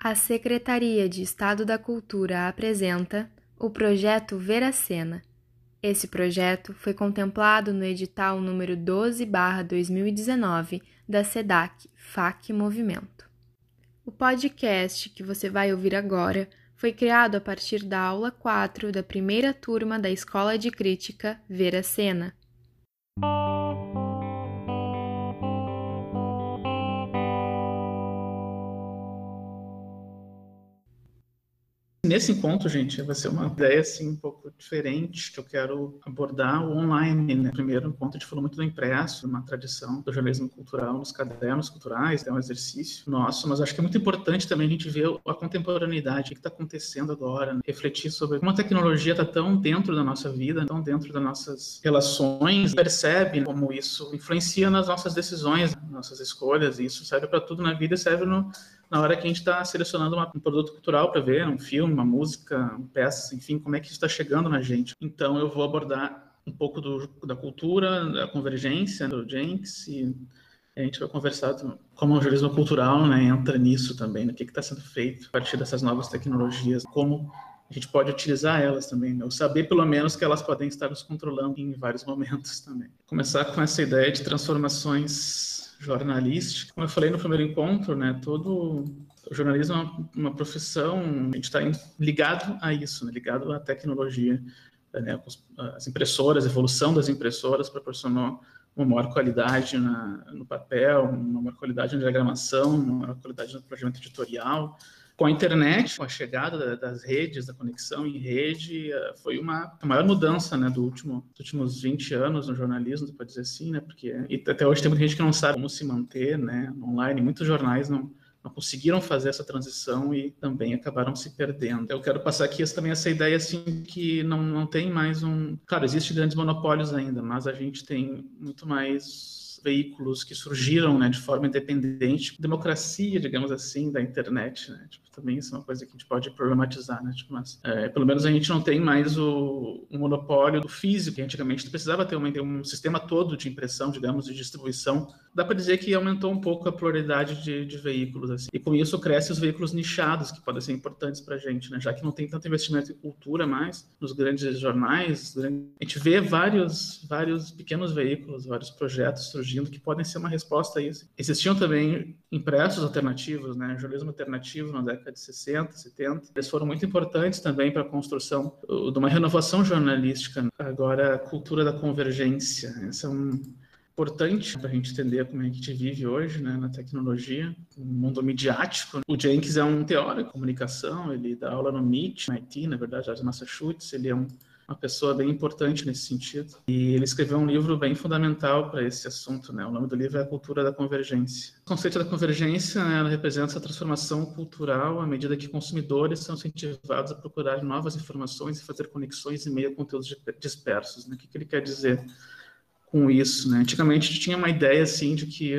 A Secretaria de Estado da Cultura apresenta o projeto Veracena. Esse projeto foi contemplado no edital número 12/2019 da SEDAC FAC Movimento. O podcast que você vai ouvir agora foi criado a partir da aula 4 da primeira turma da Escola de Crítica Veracena. Nesse encontro, gente, vai ser uma ideia assim um pouco diferente que eu quero abordar o online. Né? Primeiro encontro a gente falou muito do impresso, uma tradição do jornalismo cultural nos cadernos culturais, é um exercício nosso, mas acho que é muito importante também a gente ver a contemporaneidade, o que está acontecendo agora, né? refletir sobre como a tecnologia está tão dentro da nossa vida, tão dentro das nossas relações, percebe como isso influencia nas nossas decisões, nas nossas escolhas, e isso serve para tudo na vida, serve no na hora que a gente está selecionando uma, um produto cultural para ver, um filme, uma música, peças, enfim, como é que isso está chegando na gente. Então eu vou abordar um pouco do, da cultura, da convergência do Jenks e a gente vai conversar como o jornalismo cultural né, entra nisso também, no que está sendo feito a partir dessas novas tecnologias, como a gente pode utilizar elas também, né? ou saber pelo menos que elas podem estar nos controlando em vários momentos também. Começar com essa ideia de transformações jornalística. Como eu falei no primeiro encontro, né, todo o jornalismo é uma, uma profissão, a gente está ligado a isso, né, ligado à tecnologia. Né, as impressoras, a evolução das impressoras proporcionou uma maior qualidade na, no papel, uma maior qualidade na diagramação, uma maior qualidade no projeto editorial, com a internet, com a chegada das redes, da conexão em rede, eh, foi uma maior mudança, né, do último, dos últimos 20 anos no jornalismo, pode dizer assim, né, porque até hoje tem muita gente que não sabe como se manter, né, online, muitos jornais não não conseguiram fazer essa transição e também acabaram se perdendo. Eu quero passar aqui também essa ideia assim que não, não tem mais um, claro, existem grandes monopólios ainda, mas a gente tem muito mais veículos que surgiram né, de forma independente, democracia, digamos assim, da internet, né? Tipo, também isso é uma coisa que a gente pode problematizar, né? Tipo, mas é, pelo menos a gente não tem mais o, o monopólio do físico, antigamente precisava ter, um sistema todo de impressão, digamos, de distribuição. Dá para dizer que aumentou um pouco a pluralidade de, de veículos, assim. E com isso crescem os veículos nichados, que podem ser importantes para a gente, né? Já que não tem tanto investimento em cultura mais, nos grandes jornais, a gente vê vários, vários pequenos veículos, vários projetos surgindo surgindo que podem ser uma resposta a isso. Existiam também impressos alternativos, né, jornalismo alternativo na década de 60, 70. Eles foram muito importantes também para a construção de uma renovação jornalística. Agora, a cultura da convergência. Essa é um importante para a gente entender como é que a gente vive hoje, né, na tecnologia, no mundo midiático. O Jenkins é um teórico de comunicação, ele dá aula no MIT, MIT, na verdade, de Massachusetts, ele é um uma pessoa bem importante nesse sentido. E ele escreveu um livro bem fundamental para esse assunto, né? O nome do livro é A Cultura da Convergência. O conceito da convergência, né, ela representa essa transformação cultural à medida que consumidores são incentivados a procurar novas informações e fazer conexões em meio a conteúdos dispersos. Né? O que, que ele quer dizer com isso, né? Antigamente tinha uma ideia assim de que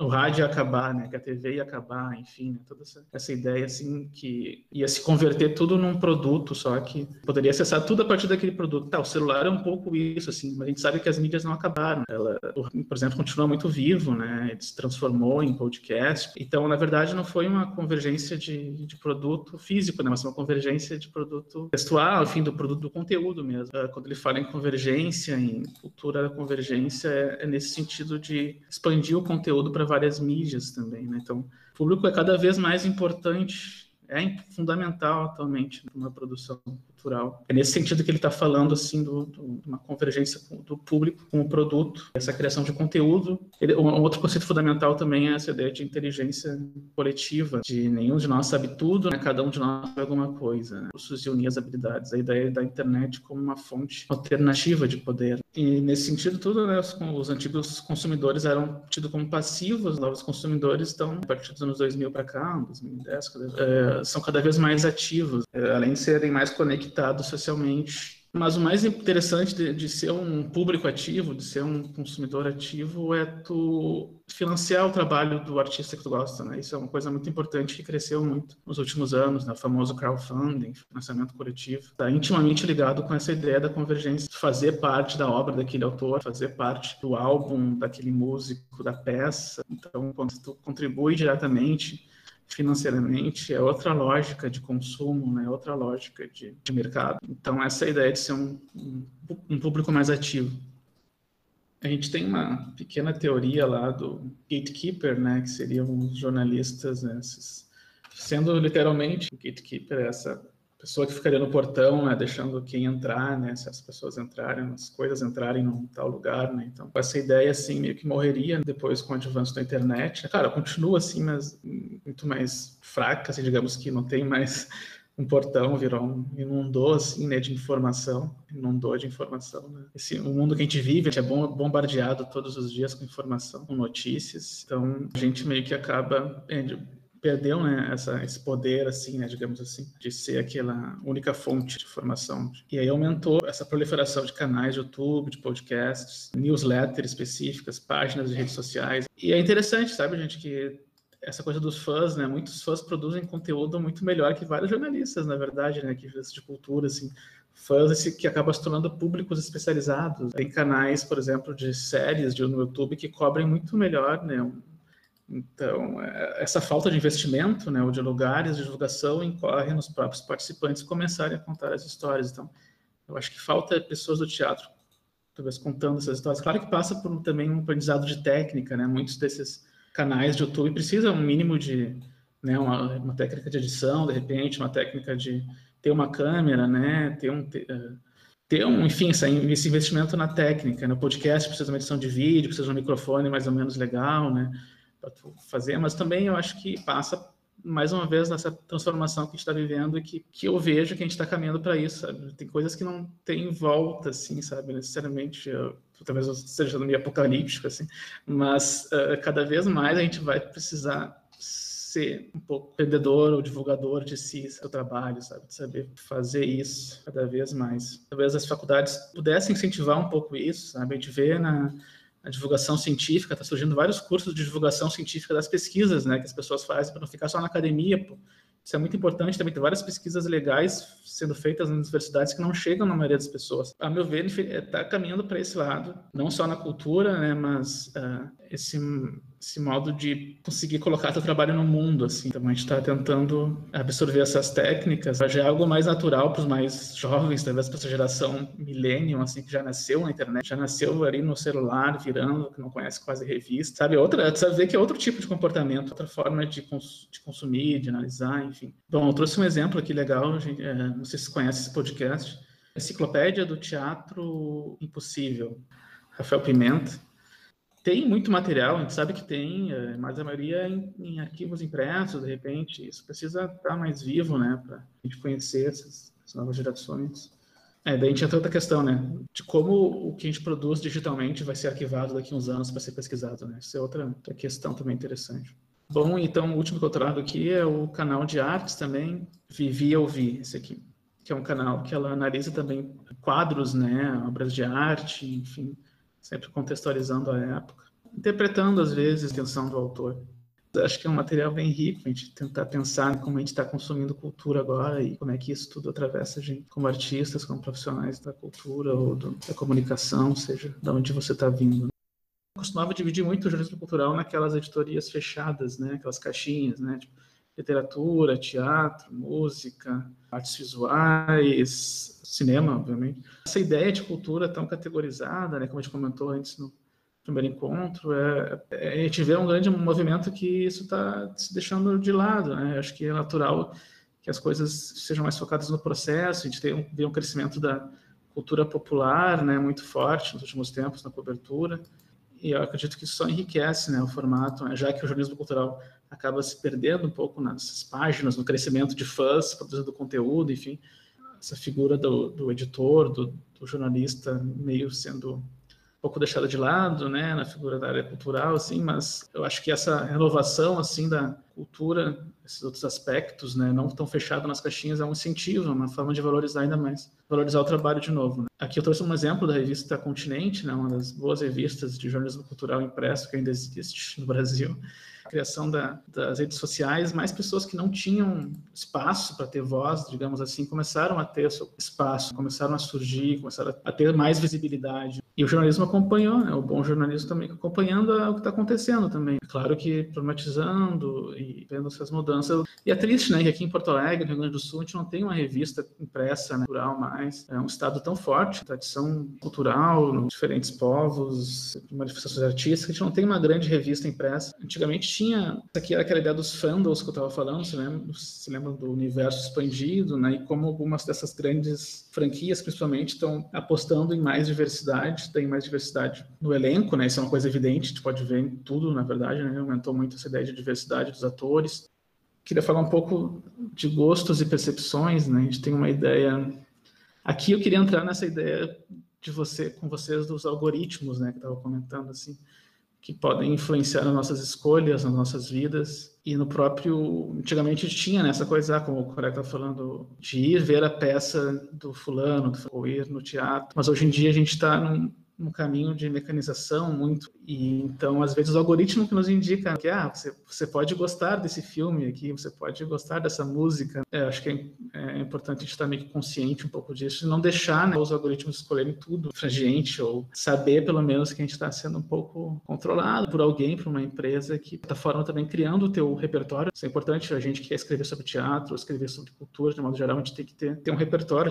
o rádio ia acabar, né? Que a TV ia acabar, enfim, né? toda essa, essa, ideia assim que ia se converter tudo num produto, só que poderia acessar tudo a partir daquele produto. Tá, o celular é um pouco isso, assim, mas a gente sabe que as mídias não acabaram. Ela, por exemplo, continua muito vivo, né? Ele se transformou em podcast. Então, na verdade, não foi uma convergência de, de produto físico, né? Mas uma convergência de produto textual, enfim, do produto do conteúdo mesmo. Ah, quando ele fala em convergência, em cultura da convergência, é, é nesse sentido de expandir o conteúdo para várias mídias também, né? Então, o público é cada vez mais importante, é fundamental atualmente numa produção cultural. É nesse sentido que ele está falando assim do, do, de uma convergência do público com o produto, essa criação de conteúdo. Ele, um outro conceito fundamental também é essa ideia de inteligência coletiva, de nenhum de nós sabe tudo, né? cada um de nós sabe alguma coisa. Né? Se unir as habilidades, a ideia da internet como uma fonte alternativa de poder. E nesse sentido tudo, né, os, os antigos consumidores eram tidos como passivos, os novos consumidores estão, a partir dos anos 2000 para cá, 2010, é, são cada vez mais ativos, é, além de serem mais conectados conectado socialmente mas o mais interessante de, de, ser um público ativo, de ser um consumidor ativo, é tu financiar o trabalho do artista que tu gosta, né? Isso é uma coisa muito importante que cresceu muito nos últimos anos, né? O famoso crowdfunding, financiamento coletivo. Está intimamente ligado com essa ideia da convergência, fazer parte da obra daquele autor, fazer parte do álbum daquele músico, da peça. Então, quando tu contribui diretamente financeiramente, é outra lógica de consumo, né? outra lógica de, de mercado. Então, essa é ideia de ser um, um, um público mais ativo. A gente tem uma pequena teoria lá do gatekeeper, né, que seriam os jornalistas, né, esses, sendo literalmente gatekeeper essa pessoa que ficaria no portão, né, deixando quem entrar, né, se as pessoas entrarem, as coisas entrarem num tal lugar, né, então essa ideia, assim, meio que morreria depois com o advance da internet, claro, continua assim, mas muito mais fraca, assim, digamos que não tem mais um portão, virou um, inundou, assim, né, de informação, inundou de informação, né, esse, o mundo que a gente vive, é bombardeado todos os dias com informação, com notícias, então a gente meio que acaba é, perdeu né, essa, esse poder, assim, né, digamos assim, de ser aquela única fonte de informação. E aí aumentou essa proliferação de canais de YouTube, de podcasts, newsletters específicas, páginas de redes sociais. E é interessante, sabe, gente, que essa coisa dos fãs, né, muitos fãs produzem conteúdo muito melhor que vários jornalistas, na verdade, né, que de cultura, assim, fãs que acabam se tornando públicos especializados. Tem canais, por exemplo, de séries de, no YouTube que cobrem muito melhor, né, então, é, essa falta de investimento, né, ou de lugares de divulgação, incorre nos próprios participantes começarem a contar as histórias. Então, eu acho que falta pessoas do teatro, talvez contando essas histórias. Claro que passa por também um aprendizado de técnica, né? Muitos desses canais de YouTube precisam um mínimo de, né, uma, uma técnica de edição, de repente, uma técnica de ter uma câmera, né, ter um ter, eh, um, enfim, esse investimento na técnica. No né? podcast precisa de uma edição de vídeo, precisa de um microfone mais ou menos legal, né? Para fazer, mas também eu acho que passa mais uma vez nessa transformação que a gente está vivendo e que, que eu vejo que a gente está caminhando para isso, sabe? Tem coisas que não tem volta, assim, sabe? Necessariamente, eu, talvez eu esteja meio apocalíptico, assim, mas uh, cada vez mais a gente vai precisar ser um pouco vendedor ou divulgador de si, seu trabalho, sabe? De saber fazer isso cada vez mais. Talvez as faculdades pudessem incentivar um pouco isso, sabe? A gente vê na a divulgação científica, está surgindo vários cursos de divulgação científica das pesquisas, né, que as pessoas fazem para não ficar só na academia, pô. Isso é muito importante, também tem várias pesquisas legais sendo feitas nas universidades que não chegam na maioria das pessoas. A meu ver, está caminhando para esse lado, não só na cultura, né, mas uh, esse esse modo de conseguir colocar seu trabalho no mundo, assim. Então a gente está tentando absorver essas técnicas. Já é algo mais natural para os mais jovens, talvez para essa geração millennium, assim, que já nasceu na internet, já nasceu ali no celular, virando, que não conhece quase revista, sabe? Outra, sabe ver que é outro tipo de comportamento, outra forma de, cons de consumir, de analisar, enfim. Bom, eu trouxe um exemplo aqui legal, gente, é, não sei se conhece esse podcast, Enciclopédia do Teatro Impossível, Rafael Pimenta tem muito material, a gente sabe que tem, é, mas a maioria é em, em arquivos impressos, de repente. Isso precisa estar mais vivo, né, para a gente conhecer essas, essas, novas gerações. É, daí a gente entra outra questão, né, de como o que a gente produz digitalmente vai ser arquivado daqui a uns anos para ser pesquisado, né. Isso é outra, outra questão também interessante. Bom, então o último que eu trago aqui é o canal de artes também, Vivi Ouvir, esse aqui, que é um canal que ela analisa também quadros, né, obras de arte, enfim, sempre contextualizando a época, interpretando às vezes a intenção do autor. Acho que é um material bem rico a gente tentar pensar como a gente está consumindo cultura agora e como é que isso tudo atravessa a gente como artistas, como profissionais da cultura ou do, da comunicação, seja de onde você está vindo. Eu costumava dividir muito o jornalismo cultural naquelas editorias fechadas, né? aquelas caixinhas, né? Tipo, literatura, teatro, música, artes visuais, cinema, obviamente. Essa ideia de cultura tão categorizada, né, como a gente comentou antes no primeiro encontro, é, é, a gente vê um grande movimento que isso está se deixando de lado. Né? Acho que é natural que as coisas sejam mais focadas no processo, a gente tem, vê um crescimento da cultura popular né, muito forte nos últimos tempos na cobertura, e eu acredito que isso só enriquece né, o formato, né, já que o jornalismo cultural acaba se perdendo um pouco nessas páginas, no crescimento de fãs produzindo conteúdo, enfim, essa figura do, do editor, do, do, jornalista meio sendo pouco deixada de lado, né, na figura da área cultural, assim, mas eu acho que essa renovação, assim, da cultura, esses outros aspectos, né, não tão fechado nas caixinhas, é um incentivo, é uma forma de valorizar ainda mais, valorizar o trabalho de novo. Né. Aqui eu trouxe um exemplo da revista Continente, né, uma das boas revistas de jornalismo cultural impresso que ainda existe no Brasil, criação da, das redes sociais, mais pessoas que não tinham espaço para ter voz, digamos assim, começaram a ter espaço, começaram a surgir, começaram a ter mais visibilidade. E o jornalismo acompanhou, né? o bom jornalismo também acompanhando o que está acontecendo também. Claro que problematizando e vendo essas mudanças. E é triste, né, que aqui em Porto Alegre, no Rio Grande do Sul, a gente não tem uma revista impressa, né, cultural mais. É um estado tão forte, tradição cultural, diferentes povos, manifestações artísticas, a gente não tem uma grande revista impressa. Antigamente tinha, aqui era aquela ideia dos fandoms que eu estava falando, você lembra, você lembra do universo expandido, né, e como algumas dessas grandes franquias, principalmente, estão apostando em mais diversidade, tem mais diversidade no elenco, né, isso é uma coisa evidente, a gente pode ver em tudo, na verdade, né, aumentou muito essa ideia de diversidade dos atores. Queria falar um pouco de gostos e percepções, né, a gente tem uma ideia... Aqui eu queria entrar nessa ideia de você com vocês dos algoritmos, né, que estava comentando assim, que podem influenciar nas nossas escolhas, nas nossas vidas. E no próprio, antigamente tinha nessa né, coisa, ah, como o colega está falando, de ir ver a peça do fulano, ou ir no teatro. Mas hoje em dia a gente está num, num caminho de mecanização muito. E então às vezes o algoritmo que nos indica que ah você, você pode gostar desse filme aqui você pode gostar dessa música. É, acho que é, é, importante a gente estar meio consciente um pouco disso não deixar né, os algoritmos escolherem tudo pra gente ou saber pelo menos que a gente está sendo um pouco controlado por alguém por uma empresa que está forma também criando o teu repertório. Isso é importante a gente que quer escrever sobre teatro escrever sobre cultura de modo geral a gente tem que ter, ter um repertório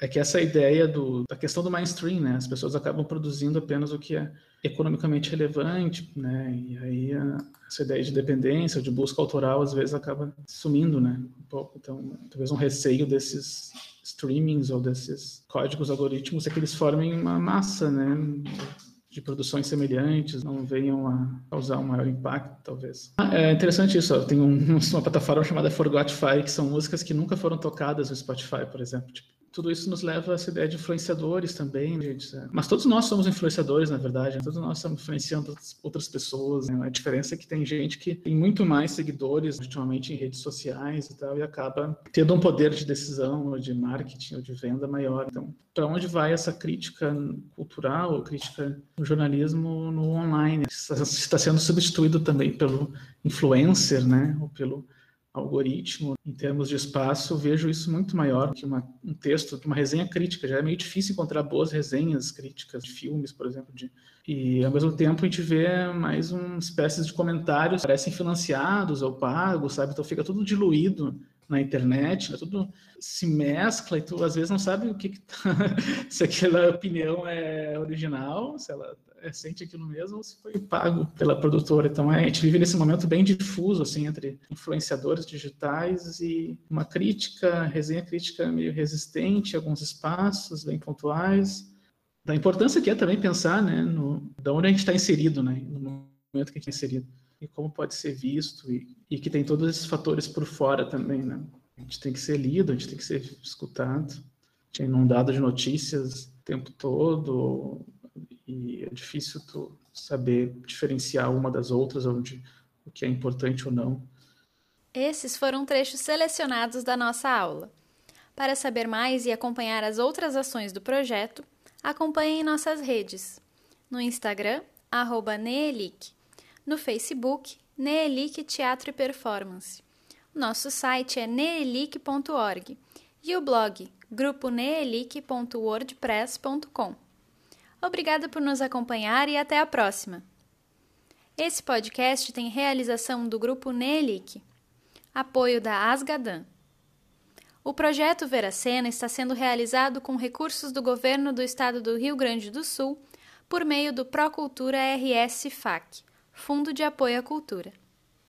é que essa ideia do, da questão do mainstream, né? As pessoas acabam produzindo apenas o que é economicamente relevante, né? E aí a, essa ideia de dependência, de busca autoral, às vezes acaba sumindo, né? Um pouco. Então, talvez um receio desses streamings ou desses códigos algoritmos é que eles formem uma massa, né? de produções semelhantes não venham a causar um maior impacto, talvez. Ah, é interessante isso, tem um, uma plataforma chamada Forgotify, que são músicas que nunca foram tocadas no Spotify, por exemplo. Tipo, tudo isso nos leva a essa ideia de influenciadores também, gente. Mas todos nós somos influenciadores, na verdade. Né? Todos nós estamos influenciando outras pessoas. Né? A diferença é que tem gente que tem muito mais seguidores, ultimamente, em redes sociais e tal, e acaba tendo um poder de decisão, ou de marketing, ou de venda maior. Então, para onde vai essa crítica cultural, ou crítica no jornalismo no online? Está sendo substituído também pelo influencer, né? Ou pelo algoritmo, em termos de espaço, vejo isso muito maior que uma, um texto, que uma resenha crítica. Já é meio difícil encontrar boas resenhas críticas de filmes, por exemplo. De, e, ao mesmo tempo, a gente vê mais uma espécie de comentários parecem financiados ou pagos, sabe? Então fica tudo diluído na internet, né? tudo se mescla e tu às vezes não sabe o que, que tá, se aquela opinião é original, se ela é, sente aquilo mesmo ou se foi pago pela produtora. Então é, a gente vive nesse momento bem difuso assim entre influenciadores digitais e uma crítica, resenha crítica meio resistente, alguns espaços bem pontuais. Da importância que é também pensar, né, no da onde a gente está inserido, né, no momento que a gente está inserido e como pode ser visto e, e que tem todos esses fatores por fora também, né? A gente tem que ser lido, a gente tem que ser escutado, a gente é inundado de notícias o tempo todo e é difícil tu saber diferenciar uma das outras, onde o que é importante ou não. Esses foram trechos selecionados da nossa aula. Para saber mais e acompanhar as outras ações do projeto, acompanhe em nossas redes. No Instagram, arroba Neelic, no Facebook Neelic Teatro e Performance. Nosso site é neelic.org e o blog gruponeelic.wordpress.com. Obrigada por nos acompanhar e até a próxima. Esse podcast tem realização do grupo Neelic, apoio da Asgadan. O projeto Veracena está sendo realizado com recursos do governo do estado do Rio Grande do Sul por meio do Procultura RS FAC Fundo de Apoio à Cultura.